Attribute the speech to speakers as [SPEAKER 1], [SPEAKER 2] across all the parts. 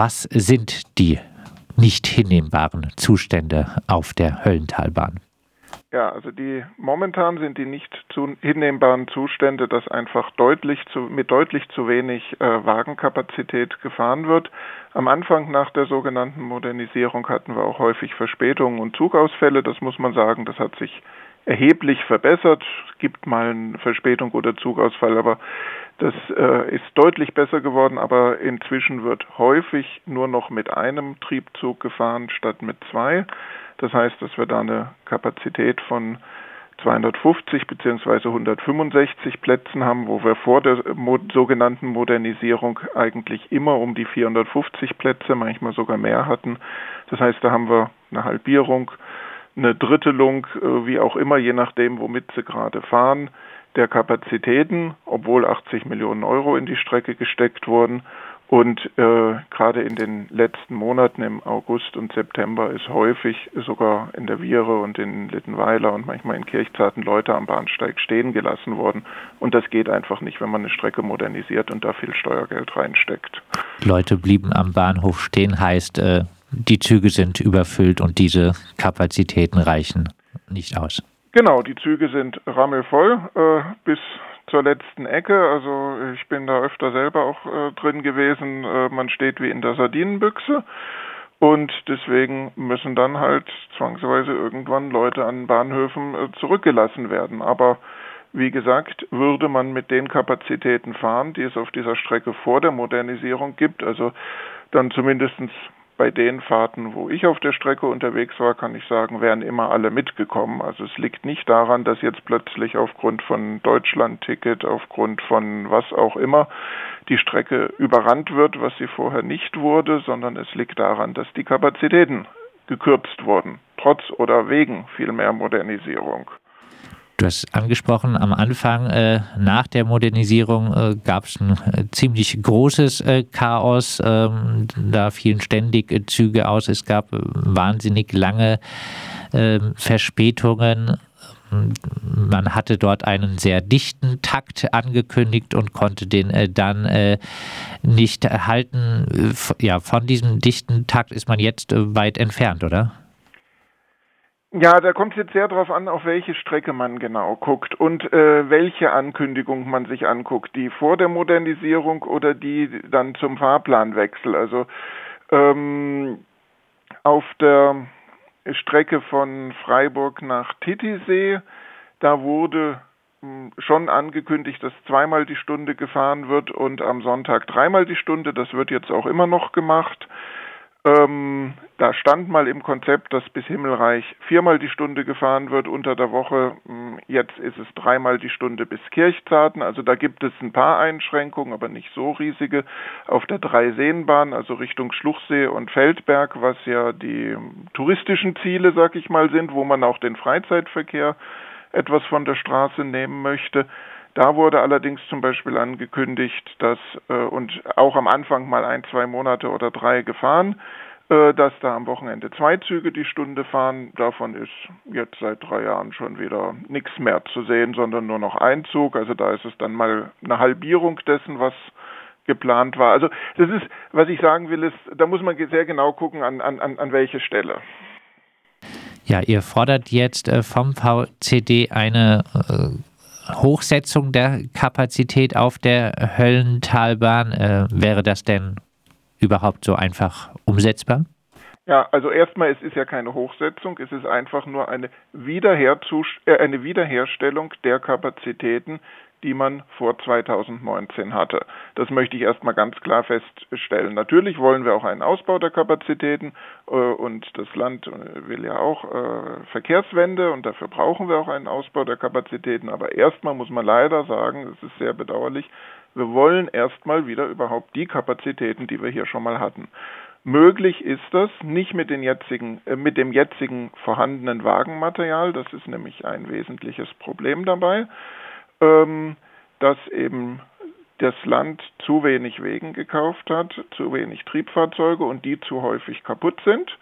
[SPEAKER 1] Was sind die nicht hinnehmbaren Zustände auf der Höllentalbahn?
[SPEAKER 2] Ja, also die momentan sind die nicht zu hinnehmbaren Zustände, dass einfach deutlich zu, mit deutlich zu wenig äh, Wagenkapazität gefahren wird. Am Anfang nach der sogenannten Modernisierung hatten wir auch häufig Verspätungen und Zugausfälle. Das muss man sagen, das hat sich erheblich verbessert. Es gibt mal eine Verspätung oder Zugausfall, aber das äh, ist deutlich besser geworden. Aber inzwischen wird häufig nur noch mit einem Triebzug gefahren statt mit zwei. Das heißt, dass wir da eine Kapazität von 250 bzw. 165 Plätzen haben, wo wir vor der sogenannten Modernisierung eigentlich immer um die 450 Plätze, manchmal sogar mehr hatten. Das heißt, da haben wir eine Halbierung, eine Drittelung, äh, wie auch immer, je nachdem, womit sie gerade fahren, der Kapazitäten, obwohl 80 Millionen Euro in die Strecke gesteckt wurden. Und äh, gerade in den letzten Monaten im August und September ist häufig sogar in der Viere und in Littenweiler und manchmal in Kirchzarten Leute am Bahnsteig stehen gelassen worden. Und das geht einfach nicht, wenn man eine Strecke modernisiert und da viel Steuergeld reinsteckt.
[SPEAKER 1] Leute blieben am Bahnhof stehen, heißt, äh, die Züge sind überfüllt und diese Kapazitäten reichen nicht aus.
[SPEAKER 2] Genau, die Züge sind rammelvoll äh, bis zur letzten Ecke. Also ich bin da öfter selber auch äh, drin gewesen. Äh, man steht wie in der Sardinenbüchse. Und deswegen müssen dann halt zwangsweise irgendwann Leute an Bahnhöfen äh, zurückgelassen werden. Aber wie gesagt, würde man mit den Kapazitäten fahren, die es auf dieser Strecke vor der Modernisierung gibt, also dann zumindestens bei den Fahrten, wo ich auf der Strecke unterwegs war, kann ich sagen, wären immer alle mitgekommen. Also es liegt nicht daran, dass jetzt plötzlich aufgrund von Deutschland-Ticket, aufgrund von was auch immer, die Strecke überrannt wird, was sie vorher nicht wurde, sondern es liegt daran, dass die Kapazitäten gekürzt wurden, trotz oder wegen viel mehr Modernisierung.
[SPEAKER 1] Du hast angesprochen, am Anfang äh, nach der Modernisierung äh, gab es ein äh, ziemlich großes äh, Chaos. Ähm, da fielen ständig äh, Züge aus. Es gab äh, wahnsinnig lange ähm, Verspätungen. Man hatte dort einen sehr dichten Takt angekündigt und konnte den dann nicht halten. ja, von diesem dichten Takt ist man jetzt weit entfernt, oder?
[SPEAKER 2] Ja, da kommt es jetzt sehr darauf an, auf welche Strecke man genau guckt und äh, welche Ankündigung man sich anguckt, die vor der Modernisierung oder die dann zum Fahrplanwechsel. Also ähm, auf der Strecke von Freiburg nach Titisee, da wurde hm, schon angekündigt, dass zweimal die Stunde gefahren wird und am Sonntag dreimal die Stunde. Das wird jetzt auch immer noch gemacht. Ähm, da stand mal im Konzept, dass bis Himmelreich viermal die Stunde gefahren wird unter der Woche. Hm, jetzt ist es dreimal die Stunde bis Kirchzarten. Also da gibt es ein paar Einschränkungen, aber nicht so riesige. Auf der Dreiseenbahn, also Richtung Schluchsee und Feldberg, was ja die touristischen Ziele, sag ich mal, sind, wo man auch den Freizeitverkehr etwas von der Straße nehmen möchte. Da wurde allerdings zum Beispiel angekündigt, dass äh, und auch am Anfang mal ein, zwei Monate oder drei gefahren, äh, dass da am Wochenende zwei Züge die Stunde fahren. Davon ist jetzt seit drei Jahren schon wieder nichts mehr zu sehen, sondern nur noch ein Zug. Also da ist es dann mal eine Halbierung dessen, was geplant war. Also das ist, was ich sagen will, ist, da muss man sehr genau gucken, an, an, an welche Stelle.
[SPEAKER 1] Ja, ihr fordert jetzt äh, vom VCD eine äh, Hochsetzung der Kapazität auf der Höllentalbahn. Äh, wäre das denn überhaupt so einfach umsetzbar?
[SPEAKER 2] Ja, also erstmal, es ist ja keine Hochsetzung, es ist einfach nur eine, Wiederher äh, eine Wiederherstellung der Kapazitäten, die man vor 2019 hatte. Das möchte ich erstmal ganz klar feststellen. Natürlich wollen wir auch einen Ausbau der Kapazitäten äh, und das Land äh, will ja auch äh, Verkehrswende und dafür brauchen wir auch einen Ausbau der Kapazitäten. Aber erstmal muss man leider sagen, es ist sehr bedauerlich, wir wollen erstmal wieder überhaupt die Kapazitäten, die wir hier schon mal hatten. Möglich ist das nicht mit, den jetzigen, äh, mit dem jetzigen vorhandenen Wagenmaterial. Das ist nämlich ein wesentliches Problem dabei ähm, dass eben das Land zu wenig Wegen gekauft hat, zu wenig Triebfahrzeuge und die zu häufig kaputt sind.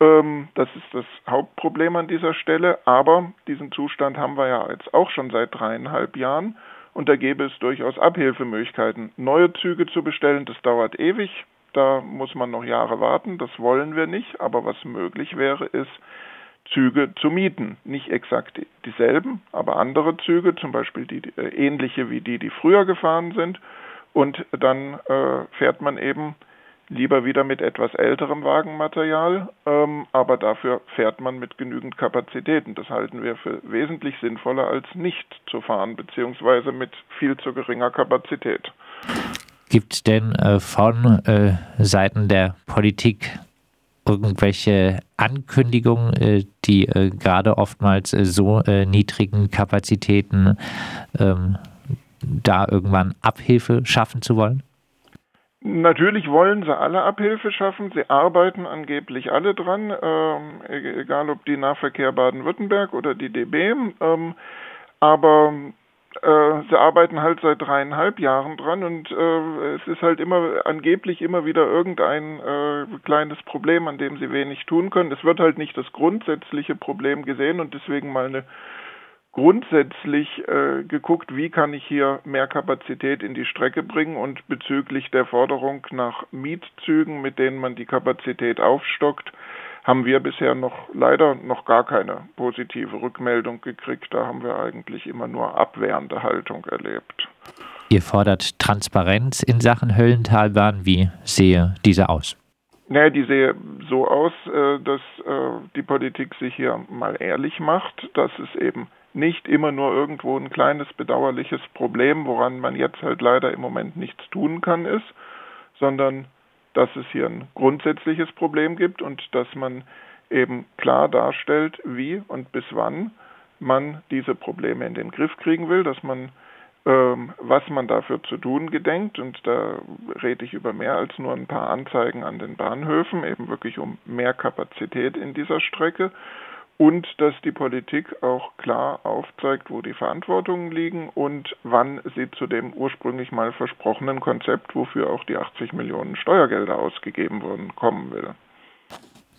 [SPEAKER 2] Ähm, das ist das Hauptproblem an dieser Stelle. Aber diesen Zustand haben wir ja jetzt auch schon seit dreieinhalb Jahren. Und da gäbe es durchaus Abhilfemöglichkeiten. Neue Züge zu bestellen, das dauert ewig. Da muss man noch Jahre warten, das wollen wir nicht. Aber was möglich wäre, ist, Züge zu mieten. Nicht exakt dieselben, aber andere Züge, zum Beispiel die, äh, ähnliche wie die, die früher gefahren sind. Und dann äh, fährt man eben lieber wieder mit etwas älterem Wagenmaterial, ähm, aber dafür fährt man mit genügend Kapazitäten. Das halten wir für wesentlich sinnvoller als nicht zu fahren, beziehungsweise mit viel zu geringer Kapazität.
[SPEAKER 1] Gibt es denn äh, von äh, Seiten der Politik irgendwelche Ankündigungen, äh, die äh, gerade oftmals äh, so niedrigen Kapazitäten ähm, da irgendwann Abhilfe schaffen zu wollen?
[SPEAKER 2] Natürlich wollen sie alle Abhilfe schaffen. Sie arbeiten angeblich alle dran, ähm, e-, egal ob die Nahverkehr Baden-Württemberg oder die DB. Ähm, aber äh, sie arbeiten halt seit dreieinhalb Jahren dran und äh, es ist halt immer angeblich immer wieder irgendein äh, kleines Problem, an dem sie wenig tun können. Es wird halt nicht das grundsätzliche Problem gesehen und deswegen mal eine grundsätzlich äh, geguckt, wie kann ich hier mehr Kapazität in die Strecke bringen und bezüglich der Forderung nach Mietzügen, mit denen man die Kapazität aufstockt, haben wir bisher noch leider noch gar keine positive Rückmeldung gekriegt. Da haben wir eigentlich immer nur abwehrende Haltung erlebt.
[SPEAKER 1] Ihr fordert Transparenz in Sachen Höllentalbahn. Wie sehe diese aus?
[SPEAKER 2] Naja, die sehe so aus, äh, dass äh, die Politik sich hier mal ehrlich macht, dass es eben nicht immer nur irgendwo ein kleines bedauerliches Problem, woran man jetzt halt leider im Moment nichts tun kann, ist, sondern dass es hier ein grundsätzliches Problem gibt und dass man eben klar darstellt, wie und bis wann man diese Probleme in den Griff kriegen will, dass man ähm, was man dafür zu tun gedenkt. Und da rede ich über mehr als nur ein paar Anzeigen an den Bahnhöfen, eben wirklich um mehr Kapazität in dieser Strecke und dass die Politik auch klar aufzeigt, wo die Verantwortungen liegen und wann sie zu dem ursprünglich mal versprochenen Konzept, wofür auch die 80 Millionen Steuergelder ausgegeben wurden, kommen will.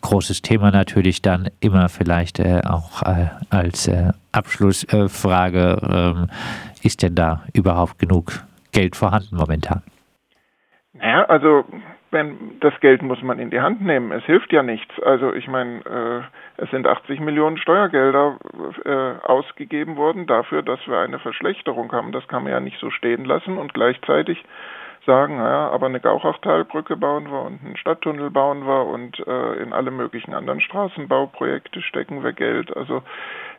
[SPEAKER 1] Großes Thema natürlich dann immer vielleicht äh, auch äh, als äh, Abschlussfrage, ähm, ist denn da überhaupt genug Geld vorhanden momentan?
[SPEAKER 2] Naja, also wenn das Geld muss man in die Hand nehmen. Es hilft ja nichts. Also ich meine, äh, es sind 80 Millionen Steuergelder äh, ausgegeben worden dafür, dass wir eine Verschlechterung haben. Das kann man ja nicht so stehen lassen und gleichzeitig sagen, naja, aber eine Gauchachtalbrücke bauen wir und einen Stadttunnel bauen wir und äh, in alle möglichen anderen Straßenbauprojekte stecken wir Geld. Also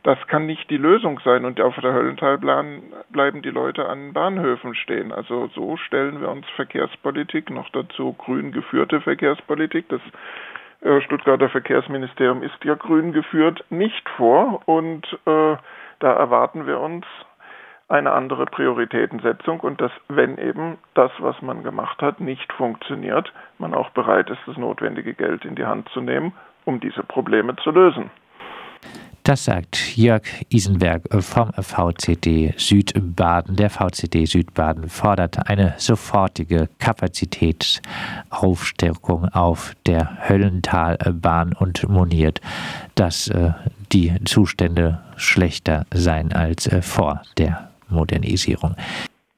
[SPEAKER 2] das kann nicht die Lösung sein. Und auf der Höllentalplan bleiben die Leute an Bahnhöfen stehen. Also so stellen wir uns Verkehrspolitik, noch dazu. Grün geführte Verkehrspolitik, das äh, Stuttgarter Verkehrsministerium ist ja grün geführt, nicht vor. Und äh, da erwarten wir uns eine andere Prioritätensetzung. Und dass, wenn eben das, was man gemacht hat, nicht funktioniert, man auch bereit ist, das notwendige Geld in die Hand zu nehmen, um diese Probleme zu lösen.
[SPEAKER 1] Das sagt Jörg Isenberg vom VCD Südbaden. Der VCD Südbaden fordert eine sofortige Kapazitätsaufstärkung auf der Höllentalbahn und moniert, dass äh, die Zustände schlechter seien als äh, vor der Modernisierung.